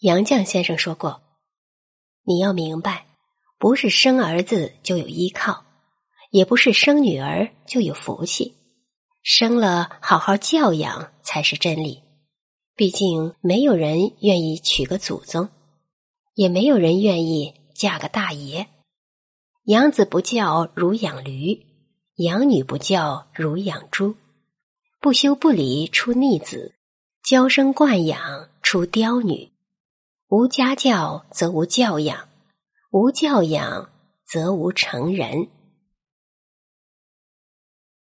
杨绛先生说过：“你要明白，不是生儿子就有依靠，也不是生女儿就有福气。生了好好教养才是真理。毕竟没有人愿意娶个祖宗，也没有人愿意嫁个大爷。养子不教如养驴，养女不教如养猪。不修不理出逆子，娇生惯养出刁女。”无家教则无教养，无教养则无成人。